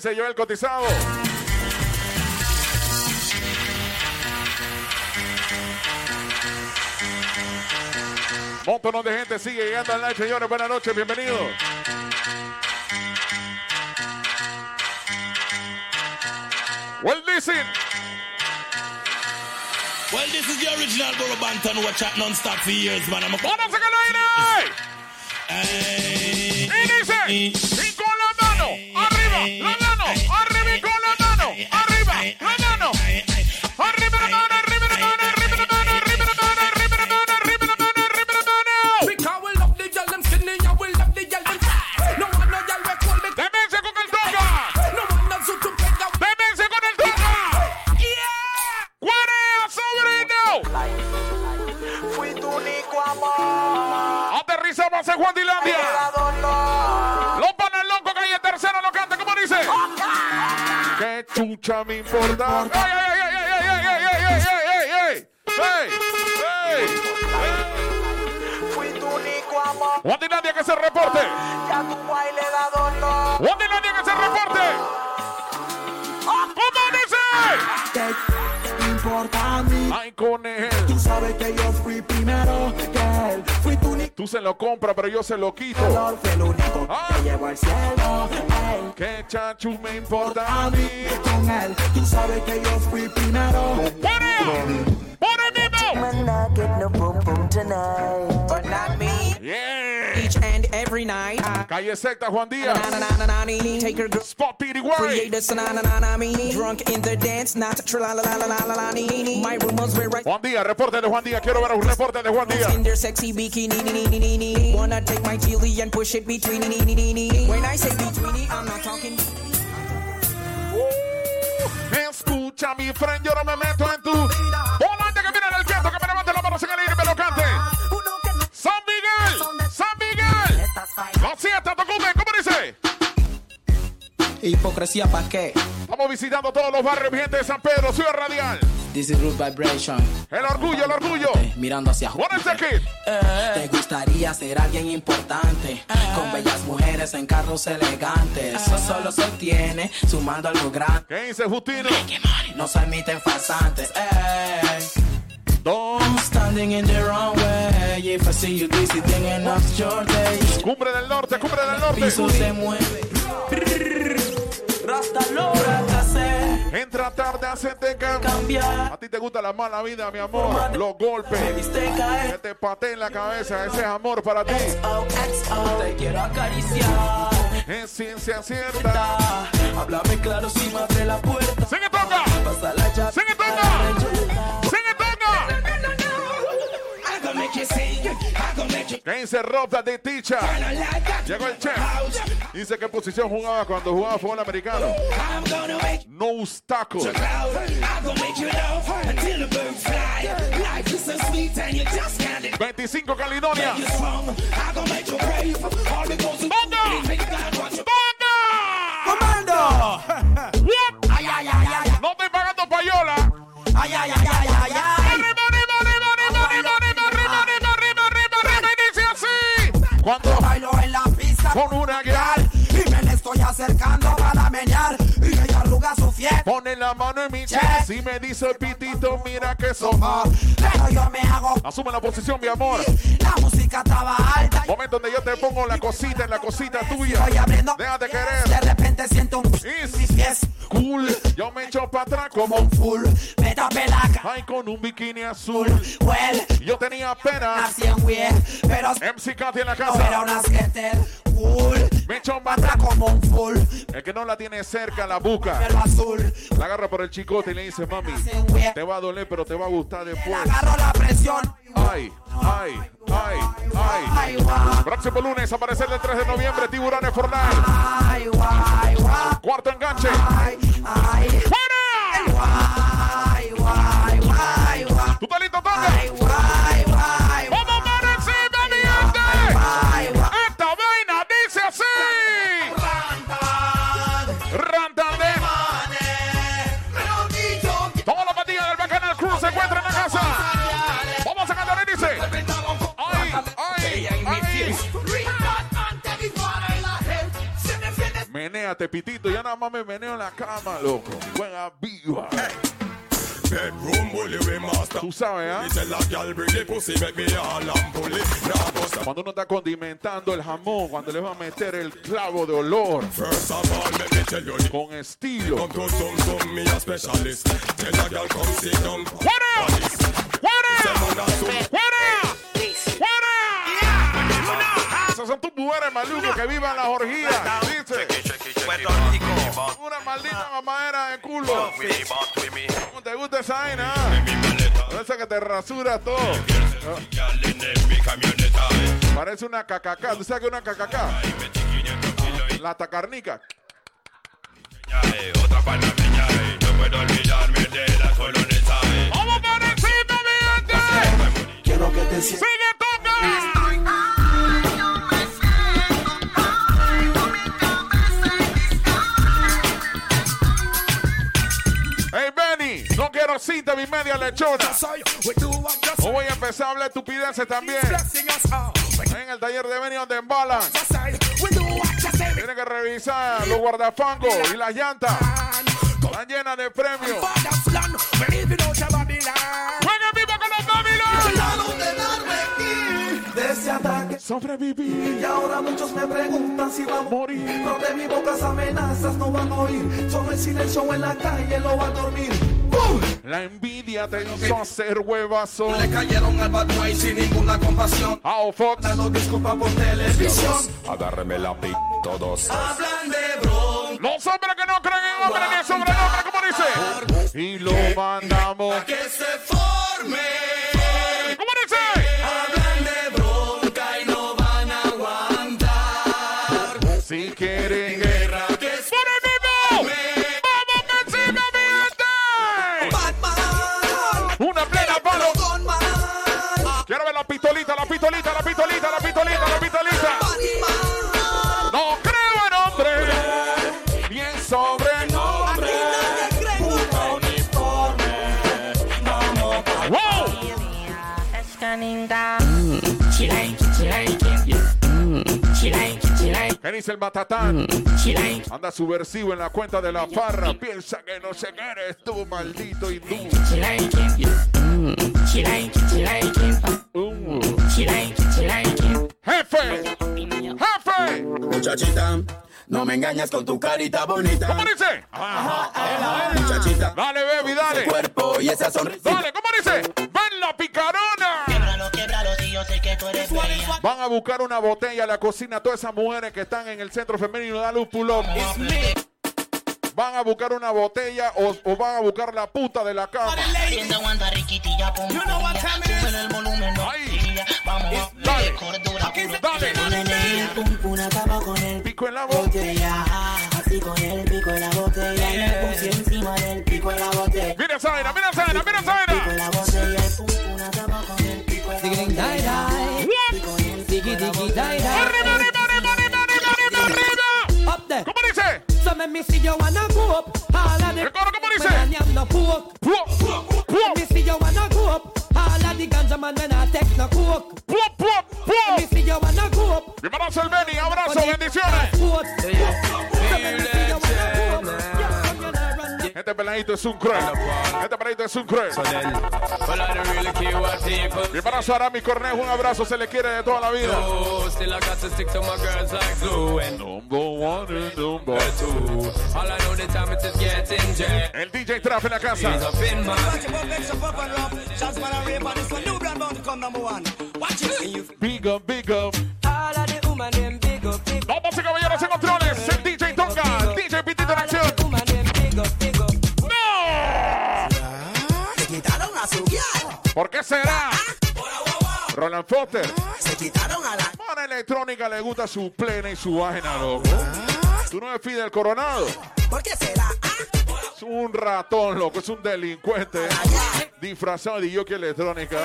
[SPEAKER 1] ¿Quién se llevó el cotizado? Montones de gente sigue llegando al live, señores. Buenas noches, bienvenidos. Well, listen.
[SPEAKER 24] Well, this is the original Borough Banton who chat non-stop for years, man. I'm a...
[SPEAKER 1] Dice, Susan lo compra, pero yo se lo quito. Ah.
[SPEAKER 7] Que
[SPEAKER 1] chachu me importa
[SPEAKER 7] a mí. Con él, tú sabes que yo fui primero.
[SPEAKER 20] Each and every night.
[SPEAKER 1] Calle Secta, Juan Díaz. Spot
[SPEAKER 20] na me. Drunk in the dance, not. My rumors were right.
[SPEAKER 1] Juan Díaz, reporte de Juan Díaz. Quiero ver un reporte de Juan Díaz.
[SPEAKER 20] In their sexy bikini, wanna take my chili and push it between. When I say between, I'm not talking.
[SPEAKER 1] Escucha, mi friend, yo no me meto en tu Miguel. Lo siento, Tocumen, ¿cómo dice?
[SPEAKER 20] Hipocresía pa' qué?
[SPEAKER 1] Estamos visitando todos los barrios, mi gente de San Pedro, Ciudad Radial.
[SPEAKER 20] This is Root Vibration.
[SPEAKER 1] El orgullo, el orgullo.
[SPEAKER 20] Mirando hacia
[SPEAKER 1] is the kid?
[SPEAKER 20] Te gustaría ser alguien importante, con bellas mujeres en carros elegantes. Eso solo se obtiene sumando algo grande.
[SPEAKER 1] ¿Qué dice Justino?
[SPEAKER 20] No se admiten farsantes. Ey.
[SPEAKER 1] Dos.
[SPEAKER 20] I'm standing in the wrong way. If I see you dizzy, then up your day.
[SPEAKER 1] Cumbre del Norte, Cumbre del Norte.
[SPEAKER 20] se mueve.
[SPEAKER 1] Entra tarde, hacete
[SPEAKER 20] cambiar.
[SPEAKER 1] A ti te gusta la mala vida, mi amor. Los golpes. Que te pateen la cabeza. Ese es amor para ti.
[SPEAKER 20] Te quiero acariciar.
[SPEAKER 1] Es ciencia cierta.
[SPEAKER 20] Háblame claro si me abre la puerta.
[SPEAKER 1] ¡Sigue toca! ¡Sigue toca! Kense Ropta de Ticha. Llegó el chef. Dice qué posición jugaba cuando jugaba fútbol americano. No obstáculo.
[SPEAKER 3] So
[SPEAKER 1] 25 Caledonia.
[SPEAKER 3] ¡Banda! ¡Banda!
[SPEAKER 1] ¡Comando! (laughs) ¡No estoy pagando payola!
[SPEAKER 3] ¡Ay, ay, ay!
[SPEAKER 1] Con una guial.
[SPEAKER 3] y me le estoy acercando para menear y ella arruga su fiel.
[SPEAKER 1] Pone la mano en mi chest. Si me dice el pitito, mira que sopa.
[SPEAKER 3] Pero yo me hago
[SPEAKER 1] Asume la posición, mi amor.
[SPEAKER 3] la música estaba alta
[SPEAKER 1] Momento donde yo te pongo la cosita en la cosita tuya.
[SPEAKER 3] estoy abriendo.
[SPEAKER 1] Déjate
[SPEAKER 3] De
[SPEAKER 1] querer.
[SPEAKER 3] repente siento un pies
[SPEAKER 1] cool. Yo me echo para atrás
[SPEAKER 3] como un full. Me tapé la cara.
[SPEAKER 1] Ay, con un bikini azul.
[SPEAKER 3] Well,
[SPEAKER 1] Yo tenía pena.
[SPEAKER 3] nací en pero
[SPEAKER 1] MC Katy en la
[SPEAKER 3] no era
[SPEAKER 1] casa.
[SPEAKER 3] una skater cool.
[SPEAKER 1] Me echo para
[SPEAKER 3] Atrás como un full.
[SPEAKER 1] El que no la tiene cerca la busca.
[SPEAKER 3] Pelo azul.
[SPEAKER 1] La agarra por el chicote y le dice, mami, te va a doler, pero te va a gustar después.
[SPEAKER 3] agarro la presión.
[SPEAKER 1] Ay, ay, ay, ay. Próximo lunes, aparecer el 3 de noviembre, Tiburones for Life.
[SPEAKER 3] Ay, guay, guay.
[SPEAKER 1] Cuarto enganche. Espérate, Pitito, ya nada más me meneo en la cama, loco. Buena viva.
[SPEAKER 8] Bedroom bully we master.
[SPEAKER 1] Tú sabes, ¿ah?
[SPEAKER 8] ¿eh?
[SPEAKER 1] Cuando uno está condimentando el jamón, cuando le va a meter el clavo de olor. Con estilo. What Esas son tus mujeres, maluco, que vivan las orgías. Una maldita mamadera de culo. ¿Cómo te gusta esa vaina? Esa que te rasura todo. Parece una cacaca. ¿Tú sabes qué es una cacaca? La tacarnica. ¡Vamos por encima, mi gente!
[SPEAKER 3] Quiero que te sientas.
[SPEAKER 1] Cinta mi media lechona. No voy a empezar a hablar estupideces también. En el taller de Benny donde embalan. Tienen que revisar los guardafangos y las llantas. Están llenas de premios. Jueguen vivo con los Babylon.
[SPEAKER 3] De ese ataque
[SPEAKER 1] Sobrevivir.
[SPEAKER 3] y ahora muchos me preguntan si va a
[SPEAKER 1] Morir.
[SPEAKER 3] No de mi boca amenazas no van a oír. Solo el silencio en la calle lo va a dormir.
[SPEAKER 1] La envidia te hizo hacer huevazo.
[SPEAKER 3] Le cayeron al bad boy sin ninguna compasión.
[SPEAKER 1] Ao Fox.
[SPEAKER 3] Dando disculpas por televisión.
[SPEAKER 8] Agárreme la pi, todos.
[SPEAKER 3] Hablan de bron.
[SPEAKER 1] Los hombres que no creen en hombres ni en sobrenombre, como dice. Y lo mandamos.
[SPEAKER 3] Que se forme.
[SPEAKER 1] Dice el Matatán? Anda subversivo en la cuenta de la farra. Piensa que no sé qué eres tú, maldito hindú. Uh. ¡Jefe! ¡Jefe!
[SPEAKER 3] Muchachita, no me engañas con tu carita bonita.
[SPEAKER 1] ¿Cómo dice?
[SPEAKER 3] Muchachita,
[SPEAKER 1] Dale, baby, dale.
[SPEAKER 3] cuerpo y esa sonrisa.
[SPEAKER 1] Dale, ¿cómo dice? ¡Ven la picarona! Van a buscar una botella a la cocina. Todas esas mujeres que están en el centro femenino, dale un pull-up. Van a buscar una botella o, o van a buscar la puta de la cama. Dale.
[SPEAKER 25] Acaba con el
[SPEAKER 1] pico en la
[SPEAKER 25] botella. Así con el pico en la botella. Y me puse encima del pico en la botella.
[SPEAKER 1] Mira esa vaina, mira esa vaina, mira esa vaina.
[SPEAKER 25] Pico en la con el pico en botella.
[SPEAKER 1] Dice?
[SPEAKER 17] So me me see you wanna go up. All of the
[SPEAKER 1] El coro, ¿cómo dice?
[SPEAKER 17] when I am no pork.
[SPEAKER 1] Puop, puop,
[SPEAKER 17] Me see you wanna go up. All of the ganja man when I take no coke.
[SPEAKER 1] puop, puop, puop.
[SPEAKER 17] Me see you wanna go up.
[SPEAKER 1] Mi hermano Selveni, abrazo, bendiciones.
[SPEAKER 17] Sports. So me
[SPEAKER 1] Este peladito es un cruel. Este peladito es un cruel.
[SPEAKER 26] People
[SPEAKER 1] Mi hermano Arami Cornejo, un abrazo, se le quiere de toda la vida. El DJ Trap en la casa. Big up, big up.
[SPEAKER 17] Of the
[SPEAKER 1] ¿Por qué será? Roland Foster.
[SPEAKER 25] Se quitaron a la.
[SPEAKER 1] Para electrónica le gusta su plena y su vaina, loco. Tú no eres Fidel Coronado.
[SPEAKER 25] ¿Por qué será?
[SPEAKER 1] Es un ratón, loco. Es un delincuente. Disfrazado de yoke electrónica.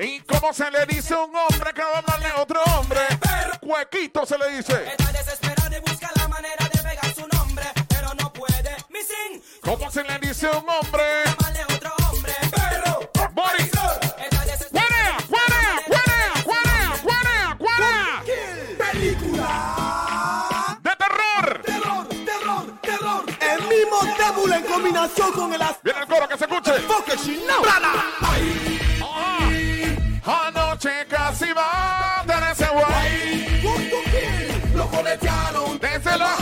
[SPEAKER 1] ¿Y cómo se le dice a un hombre que va a darle a otro hombre? Cuequito se le dice.
[SPEAKER 17] Está desesperada y busca la manera de pegar su nombre, pero no puede. Missing,
[SPEAKER 1] ¿Cómo se le dice a un hombre?
[SPEAKER 17] llamarle otro hombre. Perro,
[SPEAKER 1] Bori.
[SPEAKER 17] está desesperada.
[SPEAKER 1] ¡Cuarea! ¡Cuarea! ¡Cuarea! ¡Cuarea! ¡Cuarea! ¡Cuarea!
[SPEAKER 4] Película.
[SPEAKER 1] ¡De terror!
[SPEAKER 4] Terror, terror, terror. El mismo débil en combinación con el
[SPEAKER 1] Viene el coro que se escuche.
[SPEAKER 4] Focusing now.
[SPEAKER 1] Ajá. Anoche casi va
[SPEAKER 4] coletearon.
[SPEAKER 1] Desde la.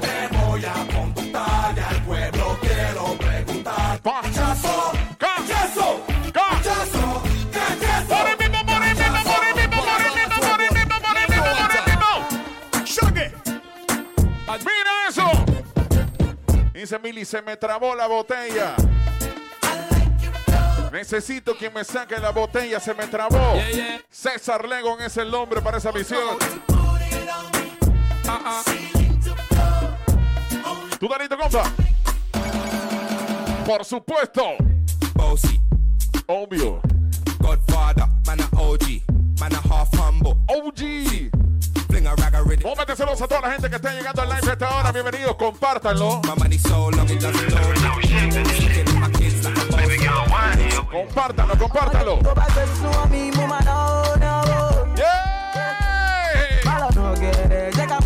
[SPEAKER 4] Te voy a contar y al pueblo quiero preguntar.
[SPEAKER 1] Pachazo.
[SPEAKER 4] ¡Cachazo!
[SPEAKER 1] ¡Cachazo!
[SPEAKER 4] ¡Cachazo!
[SPEAKER 1] ¡Mira eso! Dice Mili, se me trabó la botella. Necesito que me saque la botella, se me trabó.
[SPEAKER 26] Yeah, yeah.
[SPEAKER 1] César Legon es el nombre para esa misión.
[SPEAKER 26] Uh, uh.
[SPEAKER 1] ¿Tú, Danito, compa? Por supuesto.
[SPEAKER 26] Bossy,
[SPEAKER 1] Obvio.
[SPEAKER 26] Godfather, man a OG, man a half humble.
[SPEAKER 1] OG.
[SPEAKER 26] Fling a
[SPEAKER 1] toda la gente que está llegando al live a esta hora. Bienvenidos, compártanlo.
[SPEAKER 26] My money so long it doesn't know.
[SPEAKER 17] Llega más.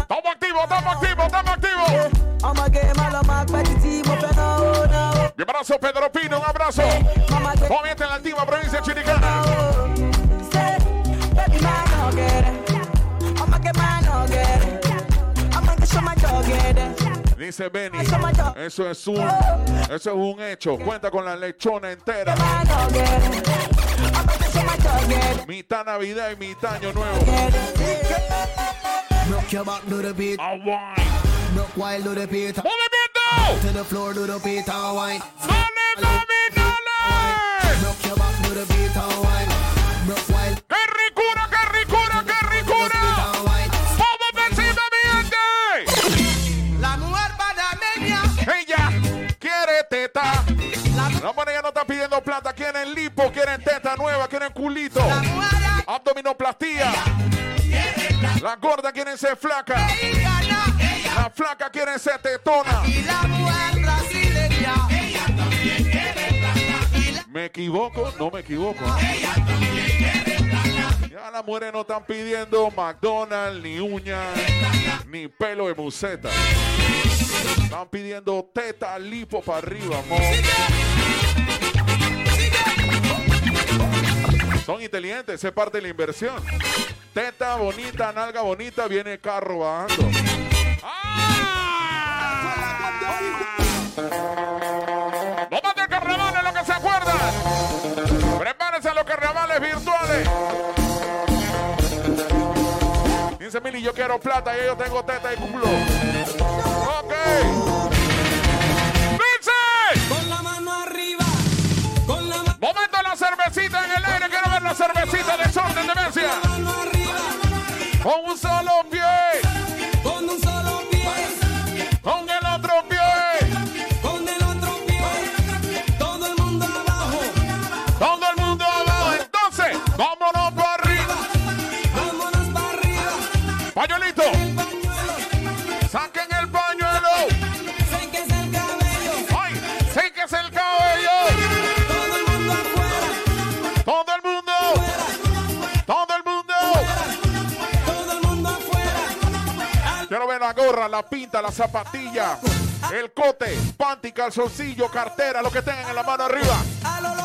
[SPEAKER 1] Estamos activos, estamos activos, estamos activos. Mi abrazo, Pedro Pino, un abrazo. Comienza en la antigua provincia chiricana. Dice Benny, eso es un, eso es un hecho. Cuenta con la lechona entera. Mitad Navidad y mitad Año Nuevo.
[SPEAKER 25] Your back the beat.
[SPEAKER 1] Hawaii.
[SPEAKER 25] Rock while do the beat.
[SPEAKER 1] ¡Movimiento!
[SPEAKER 25] To the floor do the beat and wine.
[SPEAKER 1] ¡Dale, mami, dale!
[SPEAKER 25] Rock your back to the beat and wine. Rock
[SPEAKER 4] La mujer
[SPEAKER 1] ya no está pidiendo plata. Quieren lipo, quieren teta nueva, quieren culito. Abdominoplastía. La gorda quieren ser flaca. La flaca quieren ser tetona. ¿Me equivoco? No me equivoco. Ya las mujeres no están pidiendo McDonald's, ni uñas, ni pelo de museta. Están pidiendo teta lipo para arriba, amor. Son inteligentes, es parte de la inversión. Teta bonita, nalga bonita, viene el carro bajando. ¡No mate el carnaval en lo que se acuerdan! ¡Prepárense a los carnavales virtuales! Dice Mili, yo quiero plata y yo tengo teta y culo. Ok. cervecita de sol de Venecia. Un solo pie. La gorra, la pinta, la zapatilla, el cote, panty, calzoncillo, cartera, lo que tengan en la mano. ¡Arriba!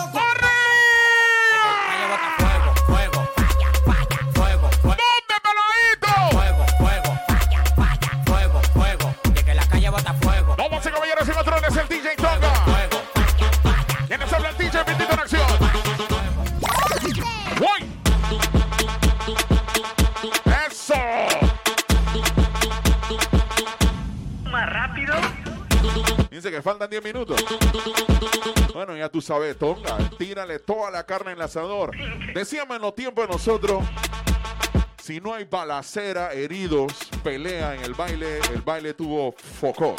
[SPEAKER 1] Faltan 10 minutos. Bueno, ya tú sabes, Tonga, tírale toda la carne en el asador. Decíamos en los tiempos de nosotros, si no hay balacera, heridos, pelea en el baile, el baile tuvo foco.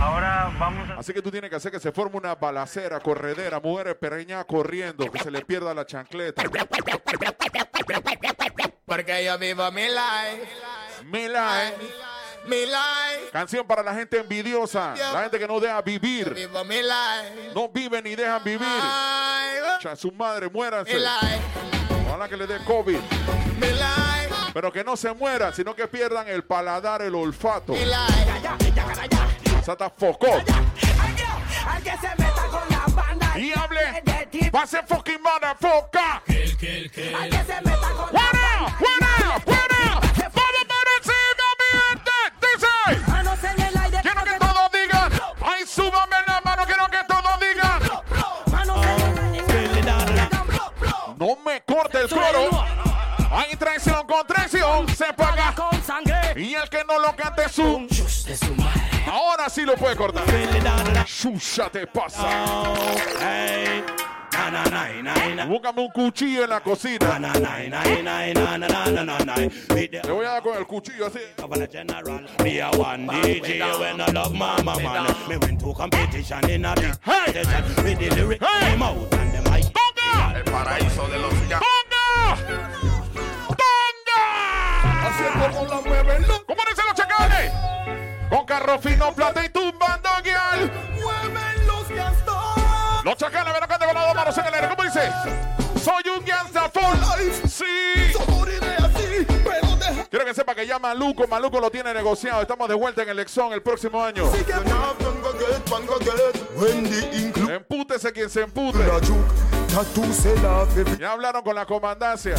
[SPEAKER 16] Ahora vamos a.
[SPEAKER 1] Así que tú tienes que hacer que se forme una balacera, corredera, mujeres pereñas corriendo, que se le pierda la chancleta.
[SPEAKER 20] Porque yo vivo mi life, mi life,
[SPEAKER 1] Canción para la gente envidiosa, la gente que no deja vivir. No viven ni dejan vivir. Cha, su madre, muéranse. Ojalá que le dé COVID. Pero que no se mueran, sino que pierdan el paladar, el olfato. Sata focó. Y hable.
[SPEAKER 14] Va a ser fucking foca.
[SPEAKER 1] ¡Fuera! ¡Fuera! ¡Fuera! ¡Vamos para encima! Ahora sí lo puede cortar. Shusha te pasa. Búscame un cuchillo en la cocina. Le voy a dar con el cuchillo así.
[SPEAKER 8] El paraíso de los ya.
[SPEAKER 1] Con carro fino, plata y tumbando guial.
[SPEAKER 11] mueven los gastos.
[SPEAKER 1] Los chacales, ven acá, con las dos manos en el aire. ¿Cómo dice? Soy un gangsta full. Sí. Quiero que sepa que ya Maluco, Maluco lo tiene negociado. Estamos de vuelta en el Exxon el próximo año. Empútese quien se empute. Ya hablaron con la comandancia.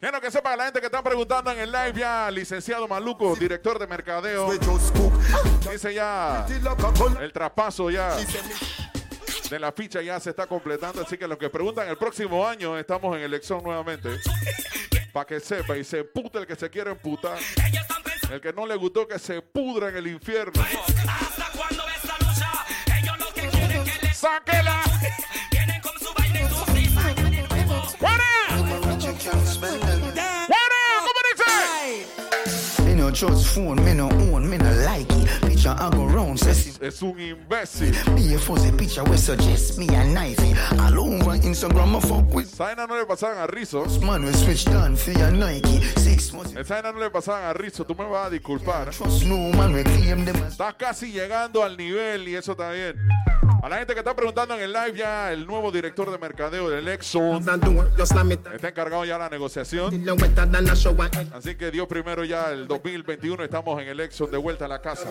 [SPEAKER 1] Quiero que sepa la gente que está preguntando en el live ya, licenciado Maluco, director de mercadeo. Dice ya el traspaso ya de la ficha ya se está completando. Así que los que preguntan el próximo año estamos en el Exxon nuevamente. Para que sepa y se empute el que se quiere emputar. El que no le gustó que se pudra en el infierno. ¡Sáquela! ¡Fuera! ¡Fuera! ¿Cómo dice?
[SPEAKER 27] I go round, says
[SPEAKER 1] Es un imbécil.
[SPEAKER 27] be a fuzzy picture we suggest me a knifey. All over Instagram, I fuck with
[SPEAKER 1] Saina no le pasaban a Rizzo.
[SPEAKER 27] man we switch down for your Nike. Six months,
[SPEAKER 1] El Saina no le pasaban a Rizzo. Tú me vas a disculpar.
[SPEAKER 27] trust no man we claim them
[SPEAKER 1] Estás casi llegando al nivel y eso está bien. A la gente que está preguntando en el live ya, el nuevo director de mercadeo del Exxon está encargado ya de la negociación. Así que Dios primero ya el 2021 estamos en el Exxon de vuelta a la casa.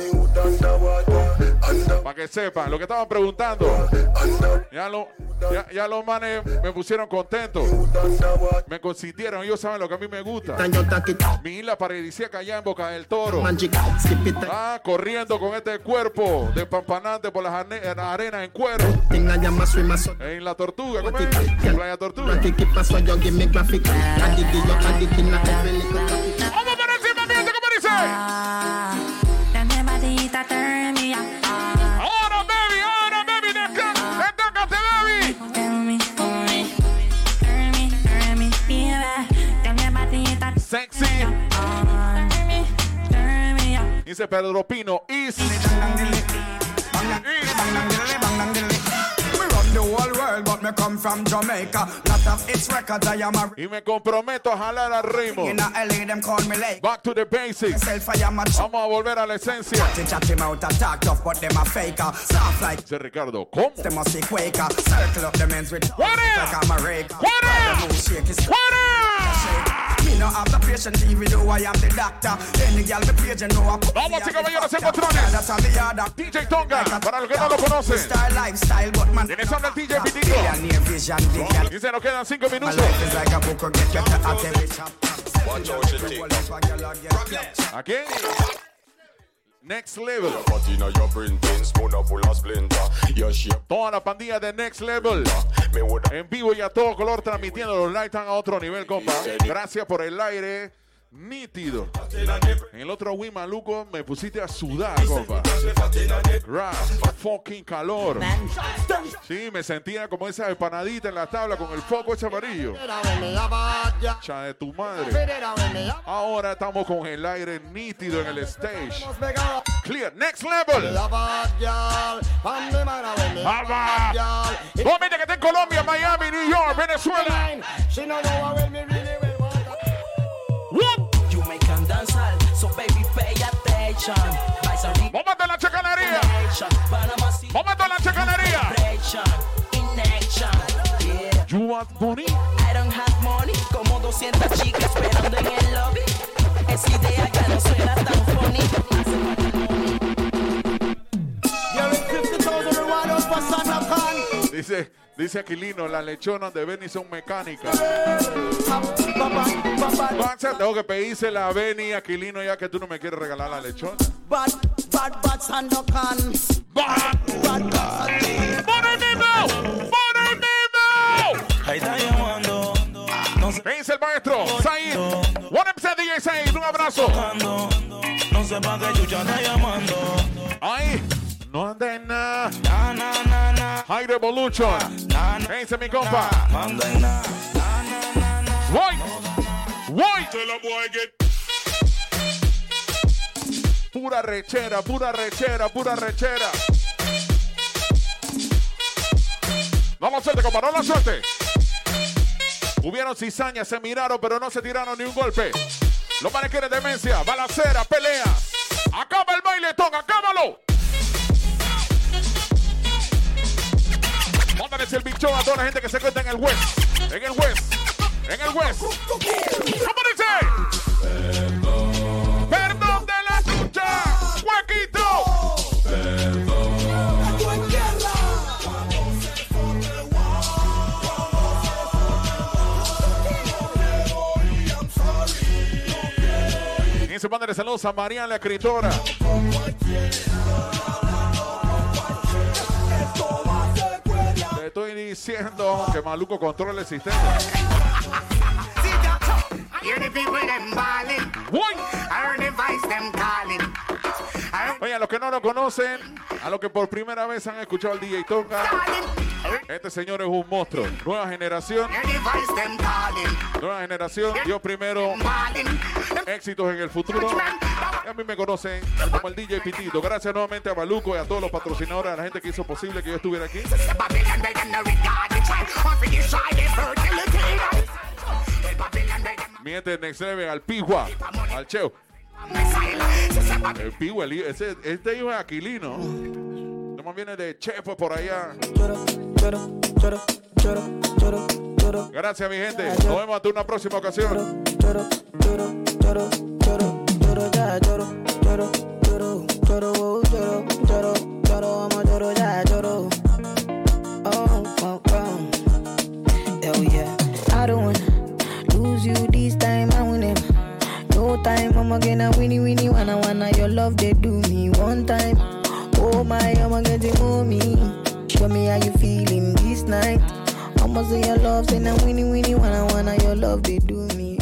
[SPEAKER 1] Para que sepan, lo que estaban preguntando, ya lo, Ya, ya los manes me pusieron contento. Me consintieron, ellos saben lo que a mí me gusta. Mi isla paradisíaca allá en Boca del Toro. Ah, corriendo con este cuerpo de pampanante por las arne- en en cuero. En la tortuga, ¿cómo es? Playa Tortuga.
[SPEAKER 25] Vamos
[SPEAKER 1] por encima, mi gente, ¿cómo dice? Sexy. Dice Pedro Pino. Is. Y me comprometo a jalar al ritmo. Back to the basics. Vamos a volver a la esencia. Dice Ricardo, ¿cómo?
[SPEAKER 26] Quaker. Circle up the men's with
[SPEAKER 1] What is?
[SPEAKER 26] like I'm a rake.
[SPEAKER 1] What
[SPEAKER 26] Ride
[SPEAKER 1] is?
[SPEAKER 26] the move, shake it.
[SPEAKER 1] What
[SPEAKER 26] Me no have the patient, even though I am the doctor. Any girl me page, you know I put
[SPEAKER 1] Vamos,
[SPEAKER 26] me
[SPEAKER 1] chicos,
[SPEAKER 26] on the
[SPEAKER 1] caballeros,
[SPEAKER 26] factor.
[SPEAKER 1] encontrones.
[SPEAKER 26] That's how me order.
[SPEAKER 1] DJ Tonga, para los que no lo conocen.
[SPEAKER 26] Style, lifestyle, but man.
[SPEAKER 1] ¿Quiénes son el DJ Pitito?
[SPEAKER 26] Billionaire vision, billionaire.
[SPEAKER 1] Dice, nos quedan cinco
[SPEAKER 26] My
[SPEAKER 1] minutos.
[SPEAKER 26] life is like a book, or get you to at every chapter.
[SPEAKER 8] Watch out, you take.
[SPEAKER 1] Next Level. Toda la pandilla de Next Level. En vivo y a todo color transmitiendo los lights a otro nivel, compa. Gracias por el aire nítido. En el otro Wii maluco me pusiste a sudar, compa. Rap, fucking calor. Sí, me sentía como esa empanadita en la tabla con el foco ese amarillo. Cha de tu madre. Ahora estamos con el aire nítido en el stage. Clear, next level. Obviamente que está en Colombia, Miami, New York, Venezuela.
[SPEAKER 20] All, so baby pay attention. Vice a
[SPEAKER 1] la chacanería. Momento en la chacanería. You want money?
[SPEAKER 20] I don't have money. Como 200 chicas esperando en el lobby. Esa idea ya no suena tan funny.
[SPEAKER 1] Dice, dice Aquilino, las lechonas de Benny son mecánicas. Tengo que pedirse la Benny Aquilino ya que tú no me quieres regalar la lechona.
[SPEAKER 25] Bad, bad, bad, Sandokan.
[SPEAKER 1] ¡Bad!
[SPEAKER 25] Bad, bad,
[SPEAKER 1] ¡Bonenino! ¡Bonenino!
[SPEAKER 18] Ahí está llamando. No
[SPEAKER 1] ¿Qué dice el maestro? Said. One MC DJ Said, un abrazo.
[SPEAKER 18] No sé pa' qué chucha está llamando.
[SPEAKER 1] Ahí. No anda en nada. High Revolution. ¿Qué dice mi compa? Voy. Voy. Pura rechera, pura rechera, pura rechera. No la suelte, compa, no la suelte. Hubieron cizañas, se miraron, pero no se tiraron ni un golpe. Los manes quieren demencia, balacera, pelea. Acaba el bailetón, acábalo. Mándales el bichón a toda la gente que se encuentra en el West. En el West. En el West. ¿Cómo dice? Perdón de la chucha. Huequito. Y se manda saludos a Mariana, la escritora. Estoy diciendo que Maluco controla el sistema. Oye, a los que no lo conocen, a los que por primera vez han escuchado al DJ Tonga, este señor es un monstruo. Nueva generación, nueva generación. Yo primero, éxitos en el futuro. Y a mí me conocen como el DJ Pitito. Gracias nuevamente a Maluco y a todos los patrocinadores, a la gente que hizo posible que yo estuviera aquí.
[SPEAKER 28] Babylon they them no regard the try. On for this try the fertility. Babylon they them
[SPEAKER 1] Mi gente Next Level, al Pijua, al Cheo. El Pijua, ese, este hijo es Aquilino. Viene de Chepo por allá. Gracias, mi gente. Nos vemos hasta una próxima ocasión.
[SPEAKER 25] Time, a winnie, winnie, wanna, wanna. Your
[SPEAKER 17] love, they do me one time. Oh my, I'ma get you. Show me how you feeling this night. I'ma say your love, say now winnie winnie wanna wanna your love they do me